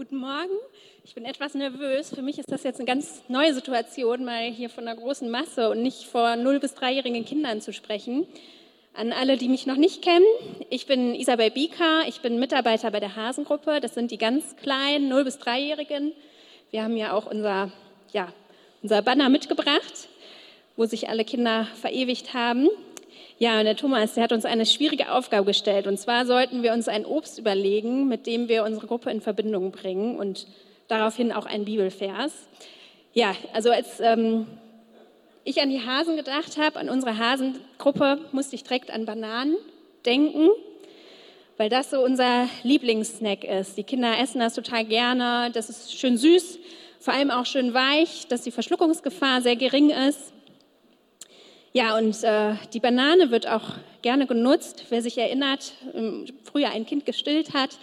Guten Morgen. Ich bin etwas nervös. Für mich ist das jetzt eine ganz neue Situation, mal hier von einer großen Masse und nicht vor 0- bis 3-jährigen Kindern zu sprechen. An alle, die mich noch nicht kennen, ich bin Isabel Bieker, ich bin Mitarbeiter bei der Hasengruppe. Das sind die ganz kleinen 0- bis 3-Jährigen. Wir haben ja auch unser, ja, unser Banner mitgebracht, wo sich alle Kinder verewigt haben. Ja, und der Thomas, der hat uns eine schwierige Aufgabe gestellt. Und zwar sollten wir uns ein Obst überlegen, mit dem wir unsere Gruppe in Verbindung bringen und daraufhin auch ein Bibelvers. Ja, also als ähm, ich an die Hasen gedacht habe, an unsere Hasengruppe, musste ich direkt an Bananen denken, weil das so unser Lieblingssnack ist. Die Kinder essen das total gerne. Das ist schön süß, vor allem auch schön weich, dass die Verschluckungsgefahr sehr gering ist. Ja, und äh, die Banane wird auch gerne genutzt, wer sich erinnert, ähm, früher ein Kind gestillt hat,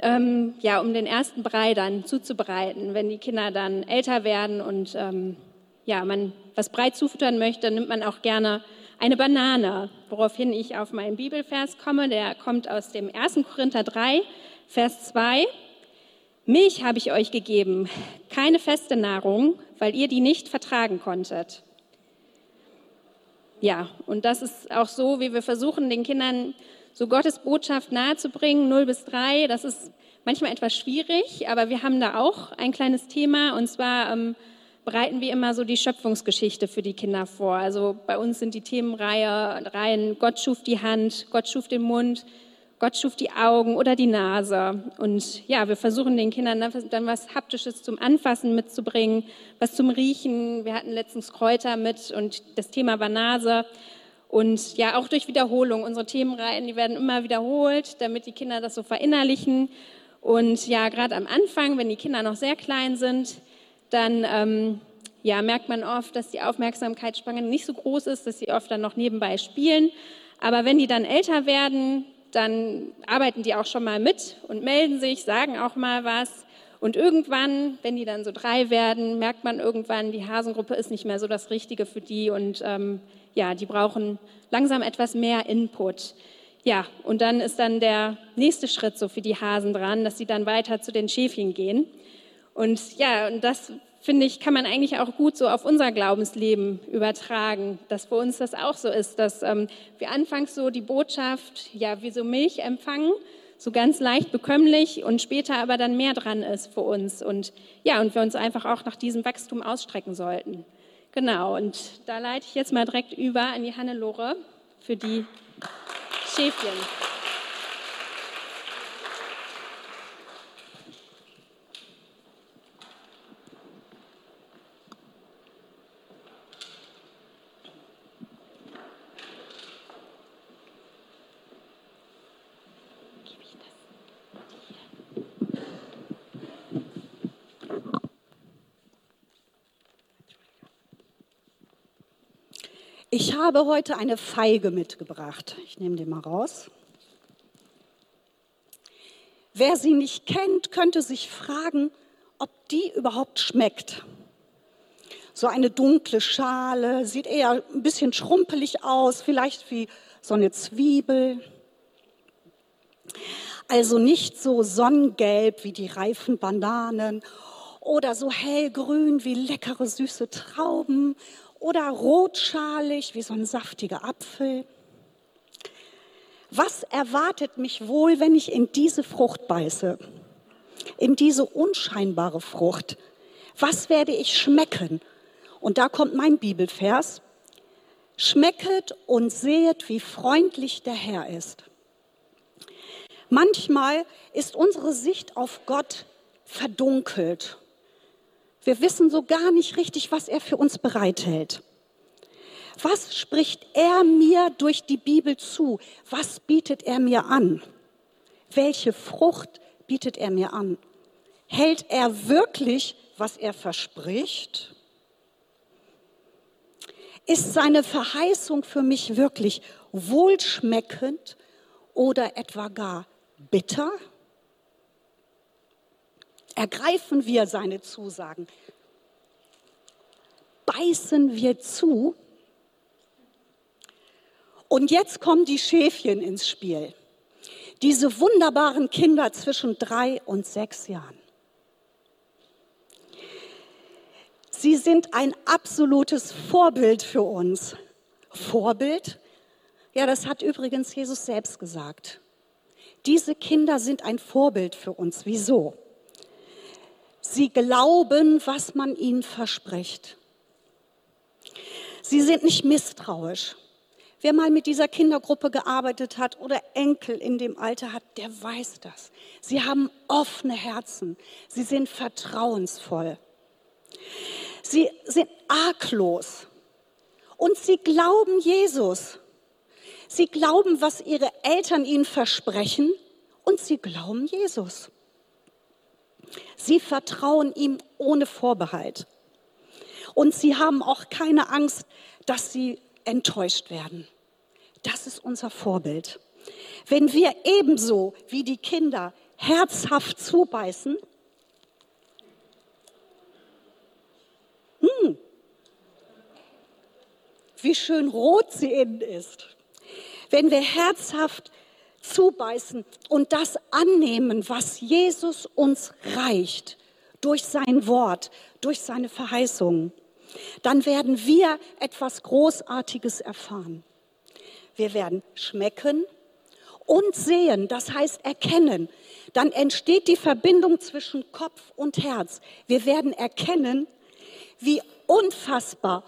ähm, ja, um den ersten Brei dann zuzubereiten. Wenn die Kinder dann älter werden und ähm, ja, man was Brei zufüttern möchte, nimmt man auch gerne eine Banane, woraufhin ich auf meinen Bibelvers komme. Der kommt aus dem 1. Korinther 3, Vers 2. Milch habe ich euch gegeben, keine feste Nahrung, weil ihr die nicht vertragen konntet. Ja, und das ist auch so, wie wir versuchen, den Kindern so Gottes Botschaft nahezubringen, 0 bis 3. Das ist manchmal etwas schwierig, aber wir haben da auch ein kleines Thema und zwar ähm, bereiten wir immer so die Schöpfungsgeschichte für die Kinder vor. Also bei uns sind die Themenreihen Gott schuf die Hand, Gott schuf den Mund, Gott schuf die Augen oder die Nase. Und ja, wir versuchen den Kindern dann was Haptisches zum Anfassen mitzubringen, was zum Riechen. Wir hatten letztens Kräuter mit und das Thema war Nase. Und ja, auch durch Wiederholung. Unsere Themenreihen, die werden immer wiederholt, damit die Kinder das so verinnerlichen. Und ja, gerade am Anfang, wenn die Kinder noch sehr klein sind, dann ähm, ja, merkt man oft, dass die Aufmerksamkeitsspanne nicht so groß ist, dass sie oft dann noch nebenbei spielen. Aber wenn die dann älter werden, dann arbeiten die auch schon mal mit und melden sich, sagen auch mal was. Und irgendwann, wenn die dann so drei werden, merkt man irgendwann, die Hasengruppe ist nicht mehr so das Richtige für die und ähm, ja, die brauchen langsam etwas mehr Input. Ja, und dann ist dann der nächste Schritt so für die Hasen dran, dass sie dann weiter zu den Schäfchen gehen. Und ja, und das finde ich, kann man eigentlich auch gut so auf unser Glaubensleben übertragen, dass für uns das auch so ist, dass ähm, wir anfangs so die Botschaft, ja, wie so Milch empfangen, so ganz leicht bekömmlich und später aber dann mehr dran ist für uns und ja, und wir uns einfach auch nach diesem Wachstum ausstrecken sollten. Genau, und da leite ich jetzt mal direkt über an die Hannelore für die Schäfchen. Ich habe heute eine Feige mitgebracht. Ich nehme die mal raus. Wer sie nicht kennt, könnte sich fragen, ob die überhaupt schmeckt. So eine dunkle Schale, sieht eher ein bisschen schrumpelig aus, vielleicht wie so eine Zwiebel. Also nicht so sonnengelb wie die reifen Bananen oder so hellgrün wie leckere süße Trauben oder rotschalig wie so ein saftiger Apfel. Was erwartet mich wohl, wenn ich in diese Frucht beiße? In diese unscheinbare Frucht? Was werde ich schmecken? Und da kommt mein Bibelvers. Schmecket und sehet, wie freundlich der Herr ist. Manchmal ist unsere Sicht auf Gott verdunkelt wir wissen so gar nicht richtig, was er für uns bereithält. Was spricht er mir durch die Bibel zu? Was bietet er mir an? Welche Frucht bietet er mir an? Hält er wirklich, was er verspricht? Ist seine Verheißung für mich wirklich wohlschmeckend oder etwa gar bitter? Ergreifen wir seine Zusagen. Beißen wir zu. Und jetzt kommen die Schäfchen ins Spiel. Diese wunderbaren Kinder zwischen drei und sechs Jahren. Sie sind ein absolutes Vorbild für uns. Vorbild? Ja, das hat übrigens Jesus selbst gesagt. Diese Kinder sind ein Vorbild für uns. Wieso? Sie glauben, was man ihnen verspricht. Sie sind nicht misstrauisch. Wer mal mit dieser Kindergruppe gearbeitet hat oder Enkel in dem Alter hat, der weiß das. Sie haben offene Herzen. Sie sind vertrauensvoll. Sie sind arglos. Und sie glauben Jesus. Sie glauben, was ihre Eltern ihnen versprechen. Und sie glauben Jesus. Sie vertrauen ihm ohne Vorbehalt. Und sie haben auch keine Angst, dass sie enttäuscht werden. Das ist unser Vorbild. Wenn wir ebenso wie die Kinder herzhaft zubeißen, hm, wie schön rot sie innen ist. Wenn wir herzhaft zubeißen und das annehmen, was Jesus uns reicht, durch sein Wort, durch seine Verheißungen, dann werden wir etwas Großartiges erfahren. Wir werden schmecken und sehen, das heißt erkennen. Dann entsteht die Verbindung zwischen Kopf und Herz. Wir werden erkennen, wie unfassbar,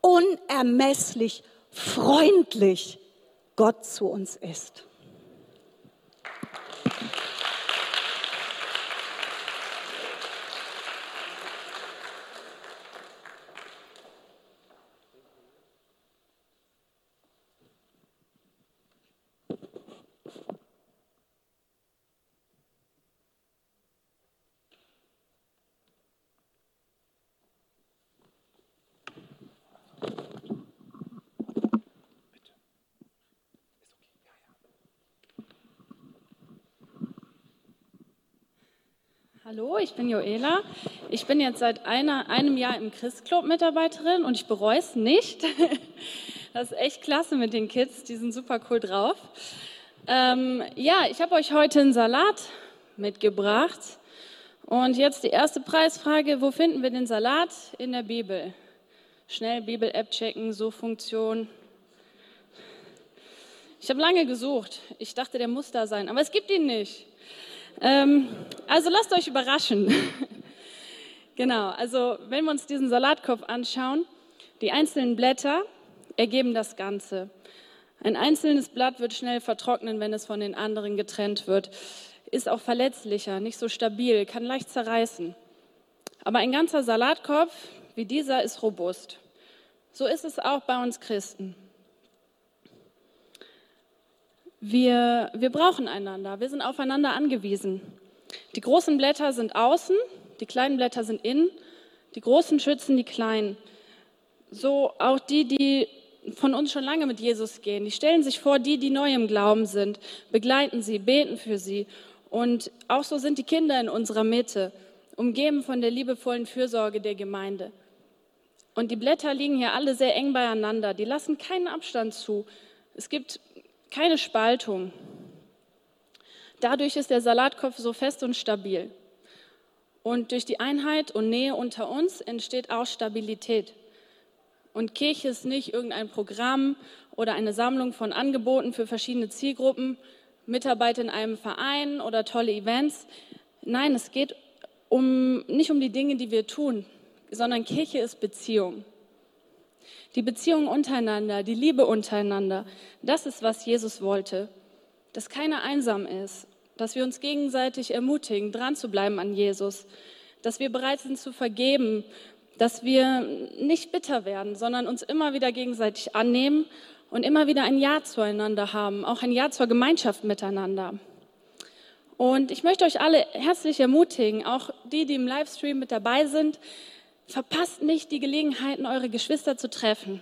unermesslich, freundlich Gott zu uns ist. Hallo, ich bin Joela. Ich bin jetzt seit einer, einem Jahr im Christclub Mitarbeiterin und ich bereue es nicht. Das ist echt klasse mit den Kids, die sind super cool drauf. Ähm, ja, ich habe euch heute einen Salat mitgebracht. Und jetzt die erste Preisfrage, wo finden wir den Salat? In der Bibel. Schnell Bibel-App checken, so Funktion. Ich habe lange gesucht. Ich dachte, der muss da sein, aber es gibt ihn nicht. Ähm, also lasst euch überraschen. genau, also wenn wir uns diesen Salatkopf anschauen, die einzelnen Blätter ergeben das Ganze. Ein einzelnes Blatt wird schnell vertrocknen, wenn es von den anderen getrennt wird, ist auch verletzlicher, nicht so stabil, kann leicht zerreißen. Aber ein ganzer Salatkopf wie dieser ist robust. So ist es auch bei uns Christen. Wir, wir brauchen einander, wir sind aufeinander angewiesen. Die großen Blätter sind außen, die kleinen Blätter sind innen, die großen schützen die kleinen. So auch die, die von uns schon lange mit Jesus gehen, die stellen sich vor, die, die neu im Glauben sind, begleiten sie, beten für sie. Und auch so sind die Kinder in unserer Mitte, umgeben von der liebevollen Fürsorge der Gemeinde. Und die Blätter liegen hier alle sehr eng beieinander, die lassen keinen Abstand zu. Es gibt keine Spaltung. Dadurch ist der Salatkopf so fest und stabil. Und durch die Einheit und Nähe unter uns entsteht auch Stabilität. Und Kirche ist nicht irgendein Programm oder eine Sammlung von Angeboten für verschiedene Zielgruppen, Mitarbeit in einem Verein oder tolle Events. Nein, es geht um, nicht um die Dinge, die wir tun, sondern Kirche ist Beziehung. Die Beziehung untereinander, die Liebe untereinander, das ist, was Jesus wollte. Dass keiner einsam ist, dass wir uns gegenseitig ermutigen, dran zu bleiben an Jesus, dass wir bereit sind zu vergeben, dass wir nicht bitter werden, sondern uns immer wieder gegenseitig annehmen und immer wieder ein Ja zueinander haben, auch ein Ja zur Gemeinschaft miteinander. Und ich möchte euch alle herzlich ermutigen, auch die, die im Livestream mit dabei sind, Verpasst nicht die Gelegenheiten, eure Geschwister zu treffen.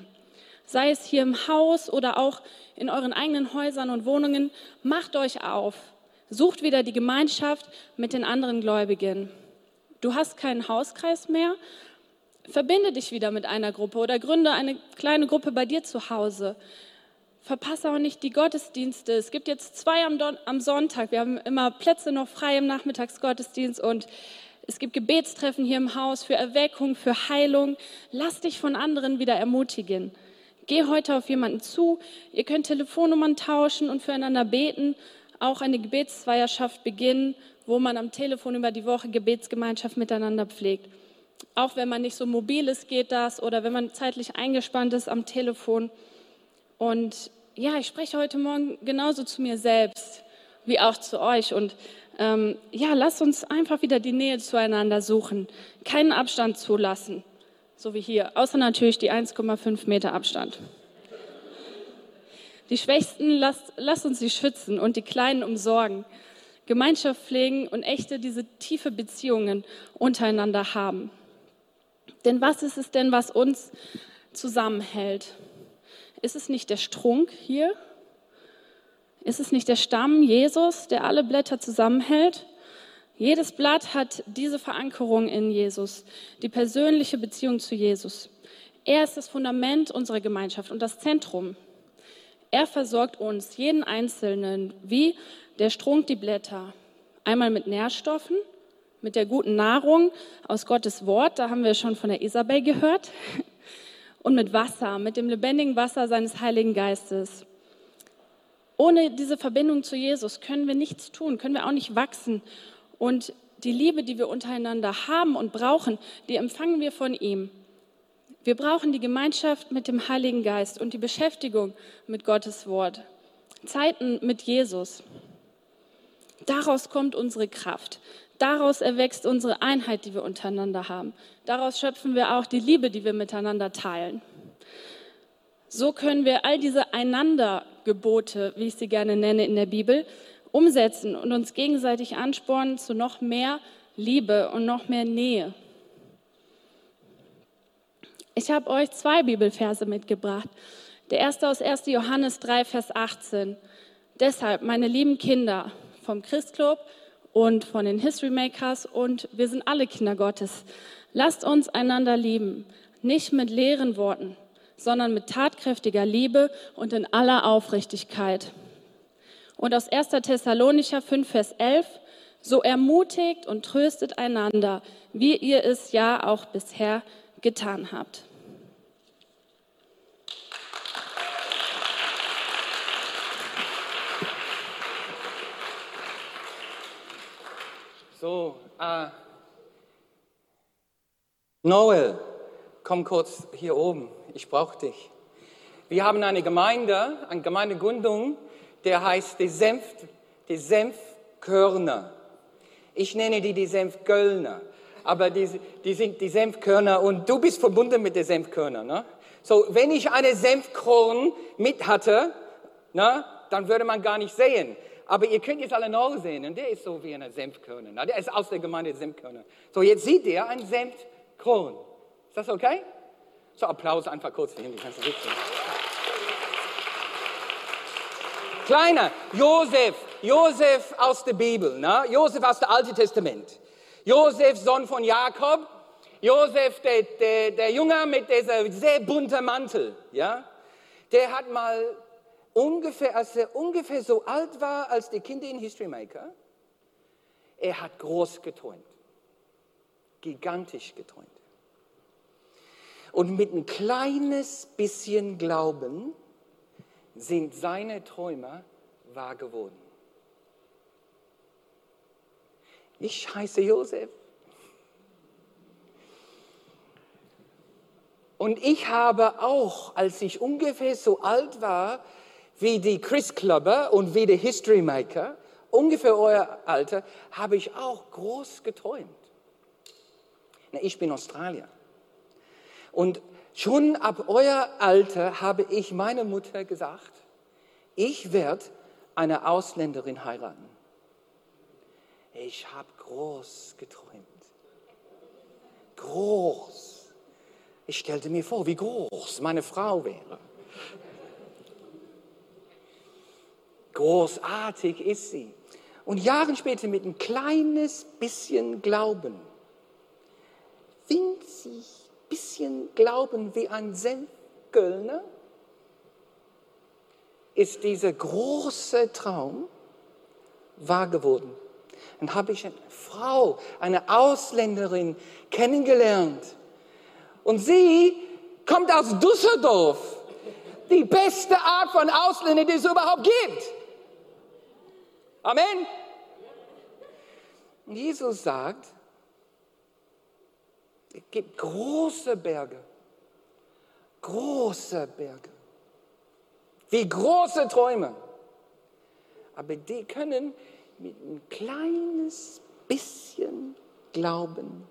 Sei es hier im Haus oder auch in euren eigenen Häusern und Wohnungen. Macht euch auf. Sucht wieder die Gemeinschaft mit den anderen Gläubigen. Du hast keinen Hauskreis mehr. Verbinde dich wieder mit einer Gruppe oder gründe eine kleine Gruppe bei dir zu Hause. Verpasse auch nicht die Gottesdienste. Es gibt jetzt zwei am, Don am Sonntag. Wir haben immer Plätze noch frei im Nachmittagsgottesdienst und Es gibt Gebetstreffen hier im Haus für Erweckung, für Heilung. Lass dich von anderen wieder ermutigen. Geh heute auf jemanden zu. Ihr könnt Telefonnummern tauschen und füreinander beten. Auch eine Gebetszweierschaft beginnen, wo man am Telefon über die Woche Gebetsgemeinschaft miteinander pflegt. Auch wenn man nicht so mobil ist, geht das. Oder wenn man zeitlich eingespannt ist am Telefon. Und ja, ich spreche heute Morgen genauso zu mir selbst wie auch zu euch. Und ähm, ja, lasst uns einfach wieder die Nähe zueinander suchen. Keinen Abstand zulassen so wie hier, außer natürlich die 1,5 Meter Abstand. Die Schwächsten, lasst, lasst uns sie schützen und die Kleinen umsorgen. Gemeinschaft pflegen und echte, diese tiefe Beziehungen untereinander haben. Denn was ist es denn, was uns zusammenhält? Ist es nicht der Strunk hier? Ist es nicht der Stamm Jesus, der alle Blätter zusammenhält? Jedes Blatt hat diese Verankerung in Jesus, die persönliche Beziehung zu Jesus. Er ist das Fundament unserer Gemeinschaft und das Zentrum. Er versorgt uns, jeden Einzelnen, wie der Strunk die Blätter. Einmal mit Nährstoffen, mit der guten Nahrung aus Gottes Wort, da haben wir schon von der Isabel gehört, und mit Wasser, mit dem lebendigen Wasser seines Heiligen Geistes. Ohne diese Verbindung zu Jesus können wir nichts tun, können wir auch nicht wachsen und die Liebe, die wir untereinander haben und brauchen, die empfangen wir von ihm. Wir brauchen die Gemeinschaft mit dem Heiligen Geist und die Beschäftigung mit Gottes Wort. Zeiten mit Jesus. Daraus kommt unsere Kraft. Daraus erwächst unsere Einheit, die wir untereinander haben. Daraus schöpfen wir auch die Liebe, die wir miteinander teilen. So können wir all diese Einandergebote, wie ich sie gerne nenne in der Bibel, umsetzen und uns gegenseitig anspornen zu noch mehr Liebe und noch mehr Nähe. Ich habe euch zwei Bibelverse mitgebracht. Der erste aus 1. Johannes 3, Vers 18. Deshalb, meine lieben Kinder vom Christclub und von den History Makers und wir sind alle Kinder Gottes. Lasst uns einander lieben, nicht mit leeren Worten, sondern mit tatkräftiger Liebe und in aller Aufrichtigkeit. Und aus 1. Thessalonicher 5, Vers 11, so ermutigt und tröstet einander, wie ihr es ja auch bisher getan habt. So, äh, Noel, komm kurz hier oben, ich brauche dich. Wir haben eine Gemeinde, eine Gemeindegründung der heißt die, Senf, die Senfkörner. Ich nenne die die Senfkölner, aber die, die sind die Senfkörner und du bist verbunden mit den Senfkörnern. Ne? So, wenn ich eine Senfkorn mit hatte, ne, dann würde man gar nicht sehen. Aber ihr könnt jetzt alle noch sehen, und der ist so wie eine Senfkörner. Ne? Der ist aus der Gemeinde Senfkörner. So, jetzt sieht ihr ein Senfkorn. Ist das okay? So, Applaus einfach kurz ihn, die kannst du sitzen. Kleiner, Josef, Josef aus der Bibel, ne? Josef aus dem Alten Testament. Josef, Sohn von Jakob. Josef, der, der, der Junge mit dieser sehr bunten Mantel, ja? Der hat mal ungefähr, als er ungefähr so alt war als die Kinder in History Maker, er hat groß geträumt. Gigantisch geträumt. Und mit ein kleines bisschen Glauben sind seine Träume wahr geworden. Ich heiße Josef. Und ich habe auch, als ich ungefähr so alt war wie die Chris Clubber und wie die History Maker, ungefähr euer Alter, habe ich auch groß geträumt. Ich bin Australier. Und Schon ab euer Alter habe ich meiner Mutter gesagt, ich werde eine Ausländerin heiraten. Ich habe groß geträumt. Groß. Ich stellte mir vor, wie groß meine Frau wäre. Großartig ist sie. Und Jahre später mit ein kleines bisschen Glauben, winzig bisschen Glauben wie ein Senfkölner, ist dieser große Traum wahr geworden. dann habe ich eine Frau, eine Ausländerin kennengelernt. Und sie kommt aus Düsseldorf. Die beste Art von Ausländer, die es überhaupt gibt. Amen. Und Jesus sagt, es gibt große Berge, große Berge, wie große Träume. Aber die können mit ein kleines bisschen Glauben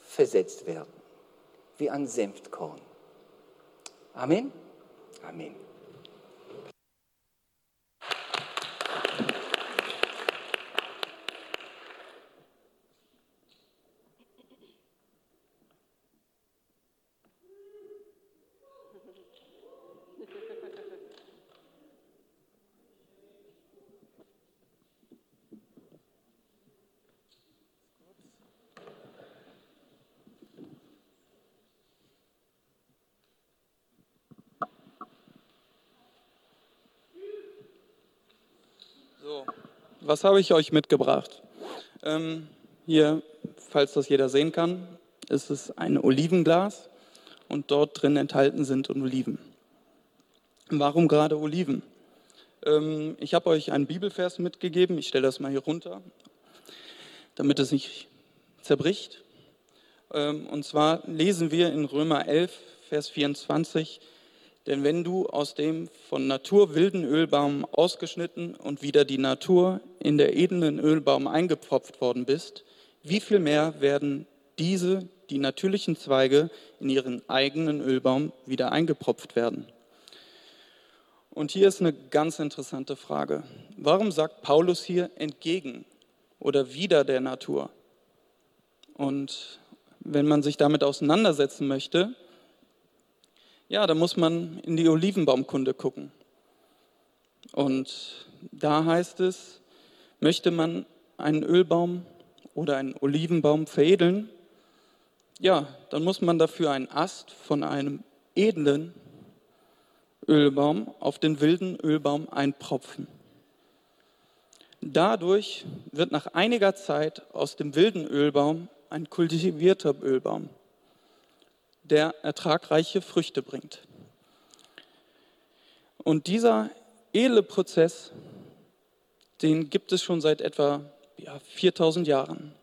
versetzt werden, wie ein Senfkorn. Amen. Amen. Was habe ich euch mitgebracht? Ähm, hier, falls das jeder sehen kann, ist es ein Olivenglas und dort drin enthalten sind Oliven. Warum gerade Oliven? Ähm, ich habe euch einen Bibelvers mitgegeben, ich stelle das mal hier runter, damit es nicht zerbricht. Ähm, und zwar lesen wir in Römer 11, Vers 24, denn wenn du aus dem von Natur wilden Ölbaum ausgeschnitten und wieder die Natur in der edlen Ölbaum eingepfropft worden bist, wie viel mehr werden diese, die natürlichen Zweige, in ihren eigenen Ölbaum wieder eingepropft werden? Und hier ist eine ganz interessante Frage. Warum sagt Paulus hier entgegen oder wieder der Natur? Und wenn man sich damit auseinandersetzen möchte, ja, da muss man in die Olivenbaumkunde gucken. Und da heißt es, möchte man einen Ölbaum oder einen Olivenbaum veredeln, ja, dann muss man dafür einen Ast von einem edlen Ölbaum auf den wilden Ölbaum einpropfen. Dadurch wird nach einiger Zeit aus dem wilden Ölbaum ein kultivierter Ölbaum der ertragreiche Früchte bringt. Und dieser edle Prozess, den gibt es schon seit etwa ja, 4000 Jahren,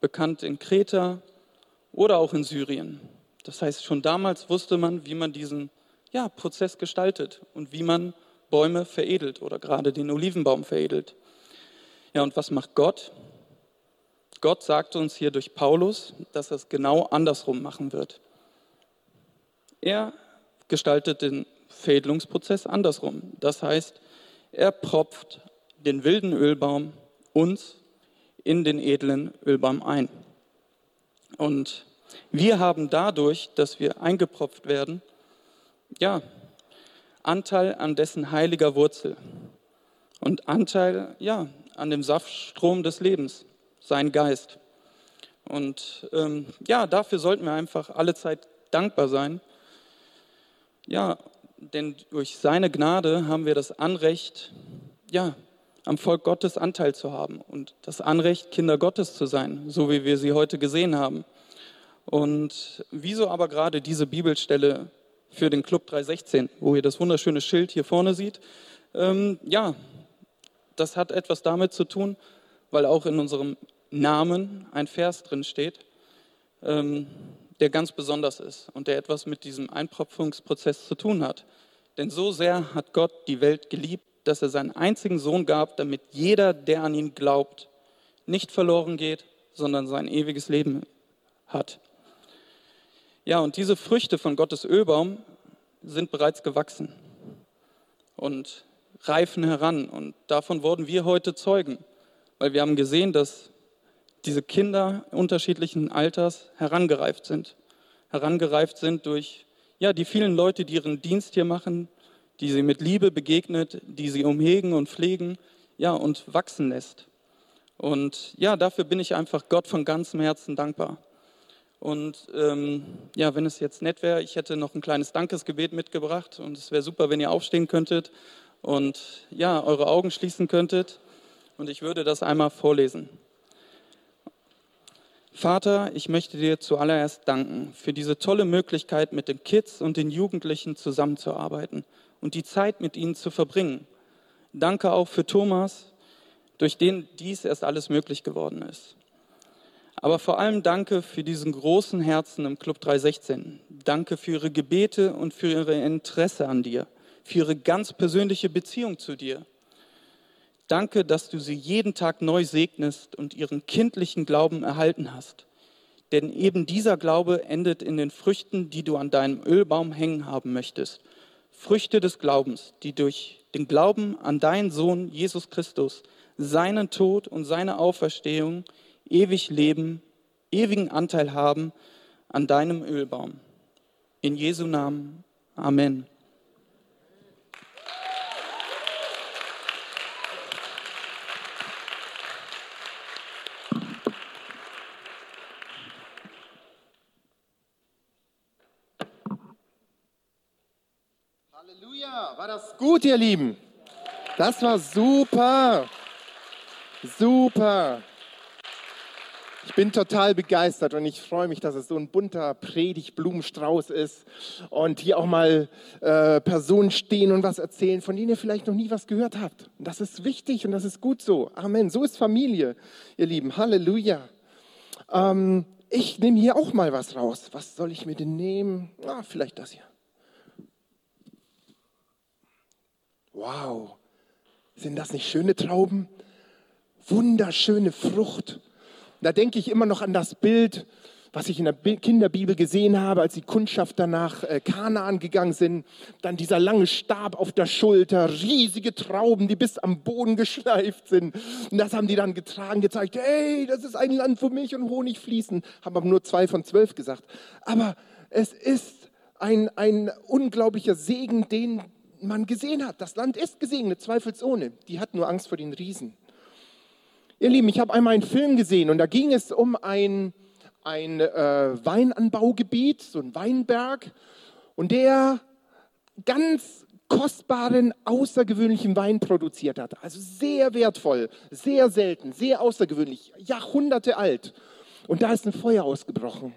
bekannt in Kreta oder auch in Syrien. Das heißt, schon damals wusste man, wie man diesen ja, Prozess gestaltet und wie man Bäume veredelt oder gerade den Olivenbaum veredelt. Ja, und was macht Gott? Gott sagt uns hier durch Paulus, dass er es genau andersrum machen wird. Er gestaltet den Fädelungsprozess andersrum. Das heißt, er propft den wilden Ölbaum uns in den edlen Ölbaum ein. Und wir haben dadurch, dass wir eingepropft werden, ja, Anteil an dessen heiliger Wurzel und Anteil, ja, an dem Saftstrom des Lebens, sein Geist. Und ähm, ja, dafür sollten wir einfach alle Zeit dankbar sein ja, denn durch seine Gnade haben wir das Anrecht, ja, am Volk Gottes Anteil zu haben und das Anrecht, Kinder Gottes zu sein, so wie wir sie heute gesehen haben. Und wieso aber gerade diese Bibelstelle für den Club 316, wo ihr das wunderschöne Schild hier vorne seht? Ähm, ja, das hat etwas damit zu tun, weil auch in unserem Namen ein Vers drin steht. Ähm, der ganz besonders ist und der etwas mit diesem Einpropfungsprozess zu tun hat. Denn so sehr hat Gott die Welt geliebt, dass er seinen einzigen Sohn gab, damit jeder, der an ihn glaubt, nicht verloren geht, sondern sein ewiges Leben hat. Ja, und diese Früchte von Gottes Ölbaum sind bereits gewachsen und reifen heran. Und davon wurden wir heute Zeugen, weil wir haben gesehen, dass diese Kinder unterschiedlichen Alters herangereift sind. Herangereift sind durch ja, die vielen Leute, die ihren Dienst hier machen, die sie mit Liebe begegnet, die sie umhegen und pflegen ja, und wachsen lässt. Und ja, dafür bin ich einfach Gott von ganzem Herzen dankbar. Und ähm, ja, wenn es jetzt nett wäre, ich hätte noch ein kleines Dankesgebet mitgebracht und es wäre super, wenn ihr aufstehen könntet und ja, eure Augen schließen könntet. Und ich würde das einmal vorlesen. Vater, ich möchte dir zuallererst danken für diese tolle Möglichkeit, mit den Kids und den Jugendlichen zusammenzuarbeiten und die Zeit mit ihnen zu verbringen. Danke auch für Thomas, durch den dies erst alles möglich geworden ist. Aber vor allem danke für diesen großen Herzen im Club 316. Danke für ihre Gebete und für ihre Interesse an dir, für ihre ganz persönliche Beziehung zu dir. Danke, dass du sie jeden Tag neu segnest und ihren kindlichen Glauben erhalten hast. Denn eben dieser Glaube endet in den Früchten, die du an deinem Ölbaum hängen haben möchtest. Früchte des Glaubens, die durch den Glauben an deinen Sohn Jesus Christus, seinen Tod und seine Auferstehung ewig leben, ewigen Anteil haben an deinem Ölbaum. In Jesu Namen. Amen. war das gut, ihr Lieben? Das war super. Super. Ich bin total begeistert und ich freue mich, dass es so ein bunter Predigt-Blumenstrauß ist und hier auch mal äh, Personen stehen und was erzählen, von denen ihr vielleicht noch nie was gehört habt. Und das ist wichtig und das ist gut so. Amen. So ist Familie, ihr Lieben. Halleluja. Ähm, ich nehme hier auch mal was raus. Was soll ich mir denn nehmen? Ah, vielleicht das hier. Wow, sind das nicht schöne Trauben? Wunderschöne Frucht. Da denke ich immer noch an das Bild, was ich in der Kinderbibel gesehen habe, als die Kundschafter nach äh, Kanaan gegangen sind. Dann dieser lange Stab auf der Schulter, riesige Trauben, die bis am Boden geschleift sind. Und das haben die dann getragen, gezeigt, hey, das ist ein Land, wo Milch und Honig fließen. Haben aber nur zwei von zwölf gesagt. Aber es ist ein, ein unglaublicher Segen, den man gesehen hat. Das Land ist gesegnet, zweifelsohne. Die hat nur Angst vor den Riesen. Ihr Lieben, ich habe einmal einen Film gesehen und da ging es um ein, ein äh, Weinanbaugebiet, so ein Weinberg, und der ganz kostbaren, außergewöhnlichen Wein produziert hat. Also sehr wertvoll, sehr selten, sehr außergewöhnlich, Jahrhunderte alt. Und da ist ein Feuer ausgebrochen.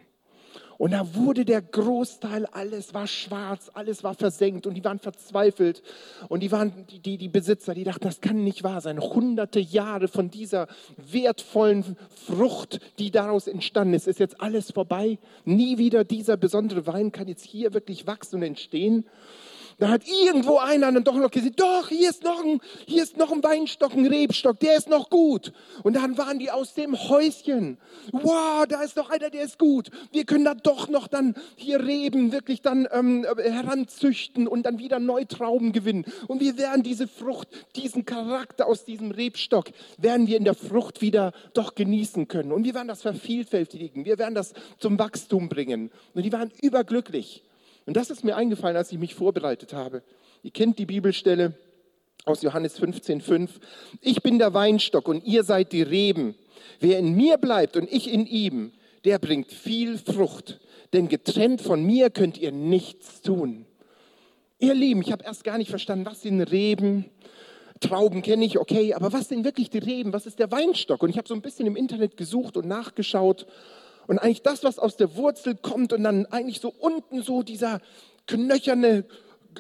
Und da wurde der Großteil, alles war schwarz, alles war versenkt und die waren verzweifelt. Und die waren, die, die Besitzer, die dachten, das kann nicht wahr sein. Hunderte Jahre von dieser wertvollen Frucht, die daraus entstanden ist, ist jetzt alles vorbei. Nie wieder dieser besondere Wein kann jetzt hier wirklich wachsen und entstehen. Da hat irgendwo einer dann doch noch gesehen, doch, hier ist noch ein, hier ist noch ein Weinstock, ein Rebstock, der ist noch gut. Und dann waren die aus dem Häuschen. Wow, da ist noch einer, der ist gut. Wir können da doch noch dann hier Reben wirklich dann ähm, heranzüchten und dann wieder neu Trauben gewinnen. Und wir werden diese Frucht, diesen Charakter aus diesem Rebstock, werden wir in der Frucht wieder doch genießen können. Und wir werden das vervielfältigen. Wir werden das zum Wachstum bringen. Und die waren überglücklich. Und das ist mir eingefallen, als ich mich vorbereitet habe. Ihr kennt die Bibelstelle aus Johannes 15,5. Ich bin der Weinstock und ihr seid die Reben. Wer in mir bleibt und ich in ihm, der bringt viel Frucht. Denn getrennt von mir könnt ihr nichts tun. Ihr Lieben, ich habe erst gar nicht verstanden, was sind Reben? Trauben kenne ich, okay, aber was sind wirklich die Reben? Was ist der Weinstock? Und ich habe so ein bisschen im Internet gesucht und nachgeschaut und eigentlich das, was aus der Wurzel kommt und dann eigentlich so unten so dieser knöcherne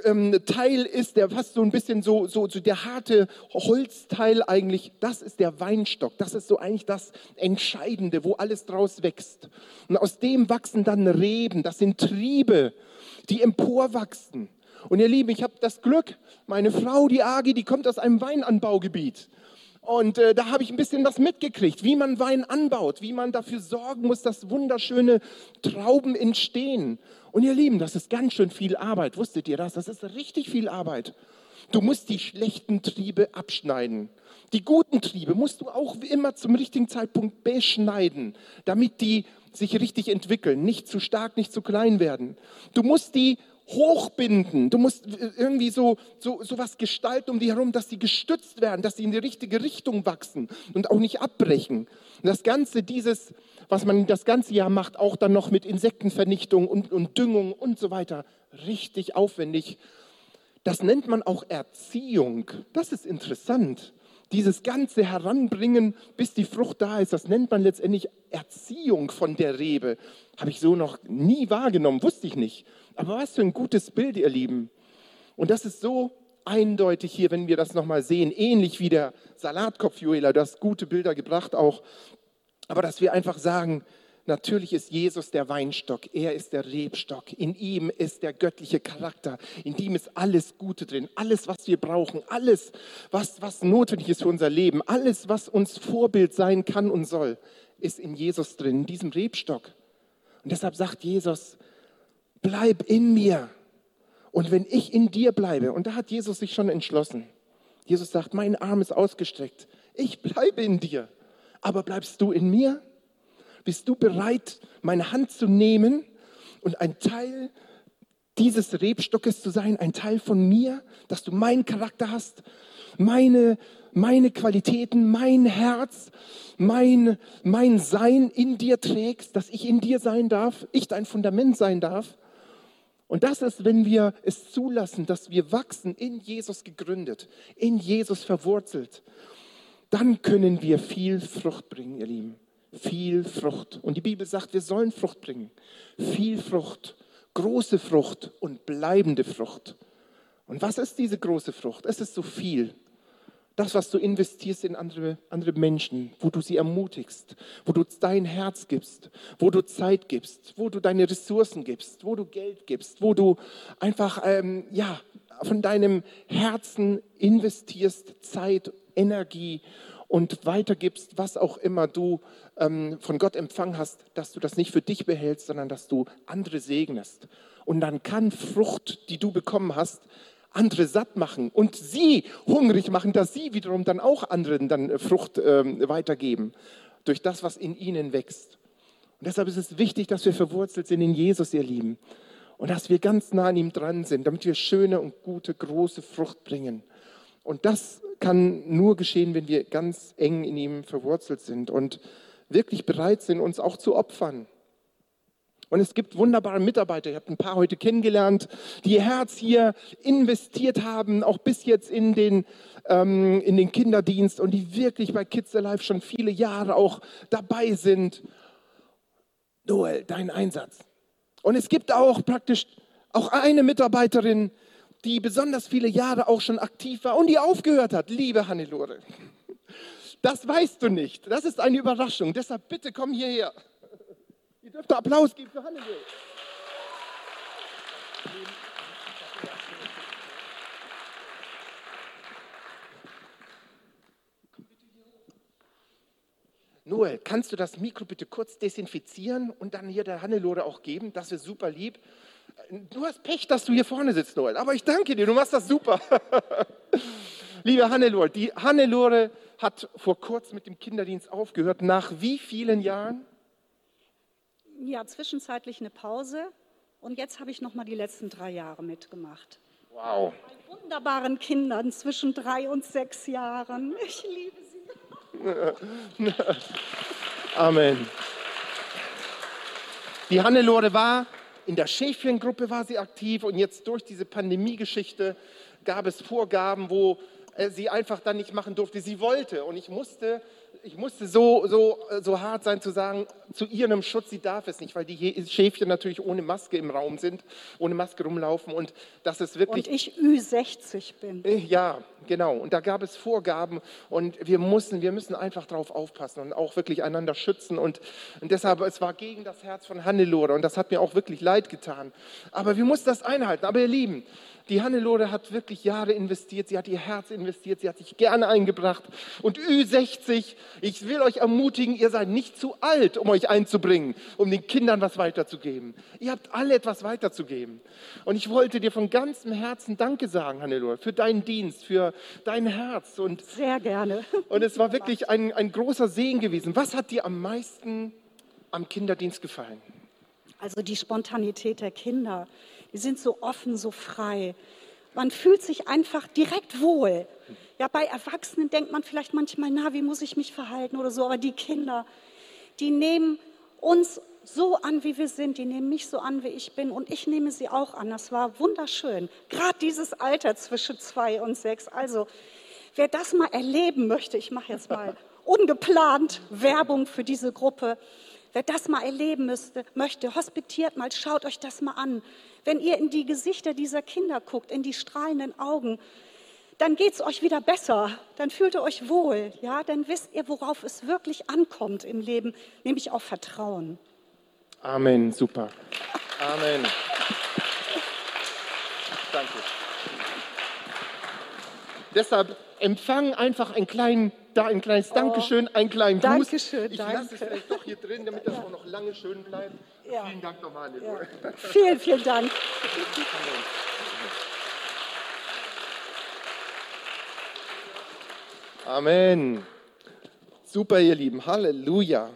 ähm, Teil ist, der fast so ein bisschen so, so, so der harte Holzteil eigentlich, das ist der Weinstock. Das ist so eigentlich das Entscheidende, wo alles draus wächst. Und aus dem wachsen dann Reben, das sind Triebe, die emporwachsen. Und ihr Lieben, ich habe das Glück, meine Frau, die Agi, die kommt aus einem Weinanbaugebiet. Und äh, da habe ich ein bisschen was mitgekriegt, wie man Wein anbaut, wie man dafür sorgen muss, dass wunderschöne Trauben entstehen. Und ihr Lieben, das ist ganz schön viel Arbeit. Wusstet ihr das? Das ist richtig viel Arbeit. Du musst die schlechten Triebe abschneiden. Die guten Triebe musst du auch immer zum richtigen Zeitpunkt beschneiden, damit die sich richtig entwickeln, nicht zu stark, nicht zu klein werden. Du musst die hochbinden. Du musst irgendwie so, so, so was gestalten um die herum, dass sie gestützt werden, dass sie in die richtige Richtung wachsen und auch nicht abbrechen. Und das Ganze, dieses, was man das ganze Jahr macht, auch dann noch mit Insektenvernichtung und, und Düngung und so weiter, richtig aufwendig. Das nennt man auch Erziehung. Das ist interessant. Dieses ganze Heranbringen, bis die Frucht da ist, das nennt man letztendlich Erziehung von der Rebe. Habe ich so noch nie wahrgenommen, wusste ich nicht. Aber was für ein gutes Bild, ihr Lieben. Und das ist so eindeutig hier, wenn wir das nochmal sehen, ähnlich wie der Salatkopf Joela, das gute Bilder gebracht auch. Aber dass wir einfach sagen, Natürlich ist Jesus der Weinstock, er ist der Rebstock, in ihm ist der göttliche Charakter, in ihm ist alles Gute drin, alles, was wir brauchen, alles, was, was notwendig ist für unser Leben, alles, was uns Vorbild sein kann und soll, ist in Jesus drin, in diesem Rebstock. Und deshalb sagt Jesus, bleib in mir. Und wenn ich in dir bleibe, und da hat Jesus sich schon entschlossen, Jesus sagt, mein Arm ist ausgestreckt, ich bleibe in dir, aber bleibst du in mir? Bist du bereit, meine Hand zu nehmen und ein Teil dieses Rebstockes zu sein, ein Teil von mir, dass du meinen Charakter hast, meine, meine Qualitäten, mein Herz, mein, mein Sein in dir trägst, dass ich in dir sein darf, ich dein Fundament sein darf. Und das ist, wenn wir es zulassen, dass wir wachsen, in Jesus gegründet, in Jesus verwurzelt, dann können wir viel Frucht bringen, ihr Lieben viel Frucht. Und die Bibel sagt, wir sollen Frucht bringen. Viel Frucht, große Frucht und bleibende Frucht. Und was ist diese große Frucht? Es ist so viel. Das, was du investierst in andere, andere Menschen, wo du sie ermutigst, wo du dein Herz gibst, wo du Zeit gibst, wo du deine Ressourcen gibst, wo du Geld gibst, wo du einfach ähm, ja, von deinem Herzen investierst, Zeit, Energie und weitergibst, was auch immer du ähm, von Gott empfangen hast, dass du das nicht für dich behältst, sondern dass du andere segnest. Und dann kann Frucht, die du bekommen hast, andere satt machen und sie hungrig machen, dass sie wiederum dann auch anderen dann äh, Frucht ähm, weitergeben durch das, was in ihnen wächst. Und deshalb ist es wichtig, dass wir verwurzelt sind in Jesus, ihr Lieben. Und dass wir ganz nah an ihm dran sind, damit wir schöne und gute, große Frucht bringen. Und das kann nur geschehen, wenn wir ganz eng in ihm verwurzelt sind und wirklich bereit sind, uns auch zu opfern. Und es gibt wunderbare Mitarbeiter, ich habe ein paar heute kennengelernt, die ihr Herz hier investiert haben, auch bis jetzt in den, ähm, in den Kinderdienst und die wirklich bei Kids Alive schon viele Jahre auch dabei sind. Noel, dein Einsatz. Und es gibt auch praktisch auch eine Mitarbeiterin, die besonders viele Jahre auch schon aktiv war und die aufgehört hat. Liebe Hannelore, das weißt du nicht. Das ist eine Überraschung. Deshalb bitte komm hierher. Ihr dürft Applaus geben für Hannelore. Noel, kannst du das Mikro bitte kurz desinfizieren und dann hier der Hannelore auch geben? Das wäre super lieb. Du hast Pech, dass du hier vorne sitzt, Noel, aber ich danke dir, du machst das super. Liebe Hannelore, die Hannelore hat vor kurzem mit dem Kinderdienst aufgehört. Nach wie vielen Jahren? Ja, zwischenzeitlich eine Pause und jetzt habe ich noch mal die letzten drei Jahre mitgemacht. Wow. Bei wunderbaren Kindern zwischen drei und sechs Jahren. Ich liebe sie. Amen. Die Hannelore war in der Schäfchengruppe war sie aktiv und jetzt durch diese Pandemiegeschichte gab es Vorgaben, wo äh, sie einfach dann nicht machen durfte. Sie wollte und ich musste ich musste so, so, so hart sein zu sagen, zu ihrem Schutz, sie darf es nicht, weil die Schäfchen natürlich ohne Maske im Raum sind, ohne Maske rumlaufen und das ist wirklich... Und ich Ü60 bin. Äh, ja, genau. Und da gab es Vorgaben und wir mussten, wir müssen einfach darauf aufpassen und auch wirklich einander schützen und, und deshalb, es war gegen das Herz von Hannelore und das hat mir auch wirklich leid getan. Aber wir mussten das einhalten. Aber ihr Lieben, die Hannelore hat wirklich Jahre investiert, sie hat ihr Herz investiert, sie hat sich gerne eingebracht. Und Ü60, ich will euch ermutigen, ihr seid nicht zu alt, um euch einzubringen, um den Kindern was weiterzugeben. Ihr habt alle etwas weiterzugeben. Und ich wollte dir von ganzem Herzen Danke sagen, Hannelore, für deinen Dienst, für dein Herz. Und, Sehr gerne. Und es war wirklich ein, ein großer Segen gewesen. Was hat dir am meisten am Kinderdienst gefallen? Also die Spontanität der Kinder. Die sind so offen, so frei. Man fühlt sich einfach direkt wohl. Ja, bei Erwachsenen denkt man vielleicht manchmal, na, wie muss ich mich verhalten oder so, aber die Kinder, die nehmen uns so an, wie wir sind, die nehmen mich so an, wie ich bin und ich nehme sie auch an. Das war wunderschön. Gerade dieses Alter zwischen zwei und sechs. Also, Wer das mal erleben möchte, ich mache jetzt mal ungeplant Werbung für diese Gruppe. Wer das mal erleben müsste, möchte, hospitiert mal, schaut euch das mal an. Wenn ihr in die Gesichter dieser Kinder guckt, in die strahlenden Augen, dann geht es euch wieder besser, dann fühlt ihr euch wohl, ja, dann wisst ihr, worauf es wirklich ankommt im Leben, nämlich auf Vertrauen. Amen, super. Amen. Danke. Deshalb empfang einfach ein, klein, da ein kleines Dankeschön, einen kleinen Gruß. Dankeschön, Ich danke. lasse es vielleicht doch hier drin, damit das auch noch lange schön bleibt. Ja. Vielen Dank nochmal. Ja. Vielen, vielen Dank. Amen. Super, ihr Lieben. Halleluja.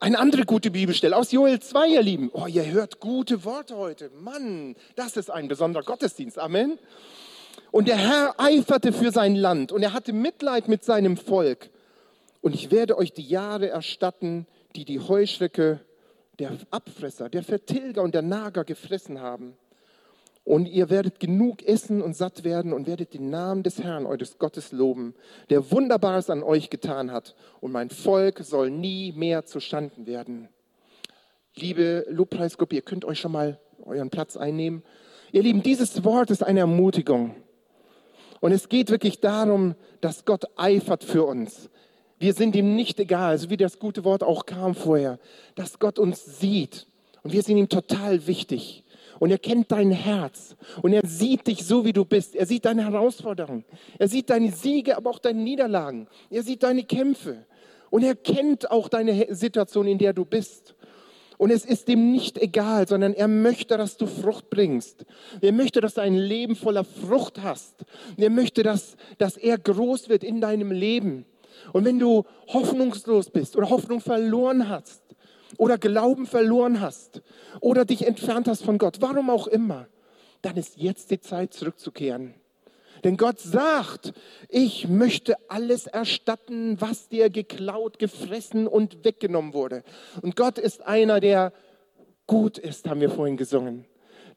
Eine andere gute Bibelstelle aus Joel 2, ihr Lieben. Oh, ihr hört gute Worte heute. Mann, das ist ein besonderer Gottesdienst. Amen. Und der Herr eiferte für sein Land und er hatte Mitleid mit seinem Volk. Und ich werde euch die Jahre erstatten, die die Heuschrecke, der Abfresser, der Vertilger und der Nager gefressen haben. Und ihr werdet genug essen und satt werden und werdet den Namen des Herrn, eures Gottes, loben, der Wunderbares an euch getan hat. Und mein Volk soll nie mehr zu Schanden werden. Liebe Lobpreisgruppe, ihr könnt euch schon mal euren Platz einnehmen. Ihr Lieben, dieses Wort ist eine Ermutigung. Und es geht wirklich darum, dass Gott eifert für uns. Wir sind ihm nicht egal, so wie das gute Wort auch kam vorher, dass Gott uns sieht. Und wir sind ihm total wichtig. Und er kennt dein Herz. Und er sieht dich so, wie du bist. Er sieht deine Herausforderungen. Er sieht deine Siege, aber auch deine Niederlagen. Er sieht deine Kämpfe. Und er kennt auch deine Situation, in der du bist. Und es ist ihm nicht egal, sondern er möchte, dass du Frucht bringst. Er möchte, dass du ein Leben voller Frucht hast. Er möchte, dass, dass er groß wird in deinem Leben. Und wenn du hoffnungslos bist oder Hoffnung verloren hast oder Glauben verloren hast oder dich entfernt hast von Gott, warum auch immer, dann ist jetzt die Zeit zurückzukehren. Denn Gott sagt, ich möchte alles erstatten, was dir geklaut, gefressen und weggenommen wurde. Und Gott ist einer, der gut ist, haben wir vorhin gesungen,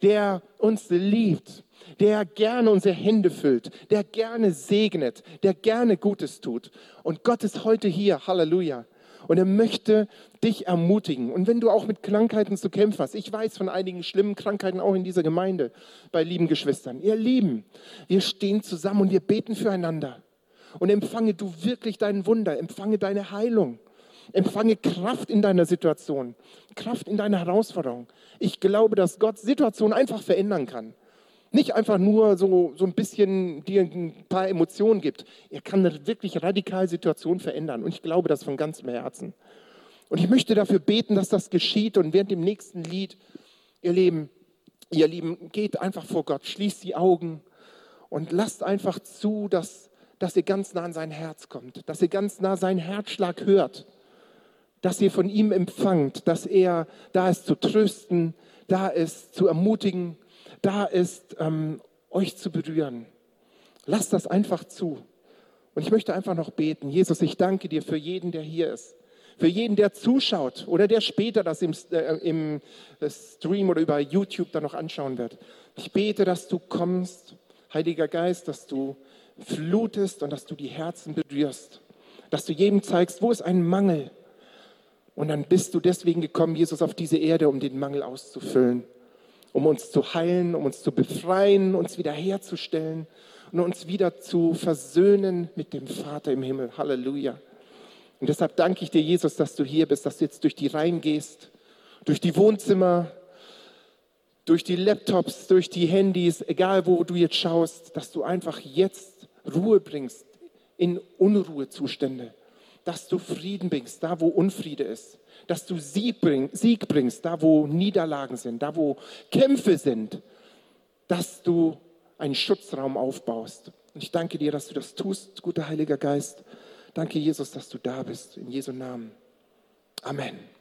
der uns liebt, der gerne unsere Hände füllt, der gerne segnet, der gerne Gutes tut. Und Gott ist heute hier, Halleluja. Und er möchte dich ermutigen. Und wenn du auch mit Krankheiten zu kämpfen hast, ich weiß von einigen schlimmen Krankheiten auch in dieser Gemeinde bei lieben Geschwistern. Ihr Lieben, wir stehen zusammen und wir beten füreinander. Und empfange du wirklich dein Wunder, empfange deine Heilung, empfange Kraft in deiner Situation, Kraft in deiner Herausforderung. Ich glaube, dass Gott Situationen einfach verändern kann. Nicht einfach nur so, so ein bisschen dir ein paar Emotionen gibt. Er kann wirklich radikal Situationen verändern. Und ich glaube das von ganzem Herzen. Und ich möchte dafür beten, dass das geschieht. Und während dem nächsten Lied, ihr Lieben, ihr Lieben, geht einfach vor Gott, schließt die Augen und lasst einfach zu, dass, dass ihr ganz nah an sein Herz kommt, dass ihr ganz nah seinen Herzschlag hört, dass ihr von ihm empfangt, dass er da ist zu trösten, da ist zu ermutigen, da ist ähm, euch zu berühren. Lasst das einfach zu. Und ich möchte einfach noch beten. Jesus, ich danke dir für jeden, der hier ist. Für jeden, der zuschaut oder der später das im, äh, im Stream oder über YouTube dann noch anschauen wird. Ich bete, dass du kommst, Heiliger Geist, dass du flutest und dass du die Herzen berührst. Dass du jedem zeigst, wo ist ein Mangel. Und dann bist du deswegen gekommen, Jesus, auf diese Erde, um den Mangel auszufüllen. Um uns zu heilen, um uns zu befreien, uns wiederherzustellen und uns wieder zu versöhnen mit dem Vater im Himmel. Halleluja. Und deshalb danke ich dir, Jesus, dass du hier bist, dass du jetzt durch die Reihen gehst, durch die Wohnzimmer, durch die Laptops, durch die Handys, egal wo du jetzt schaust, dass du einfach jetzt Ruhe bringst in Unruhezustände, dass du Frieden bringst, da wo Unfriede ist, dass du Sieg, bring, Sieg bringst, da wo Niederlagen sind, da wo Kämpfe sind, dass du einen Schutzraum aufbaust. Und ich danke dir, dass du das tust, guter Heiliger Geist. Danke, Jesus, dass du da bist. In Jesu Namen. Amen.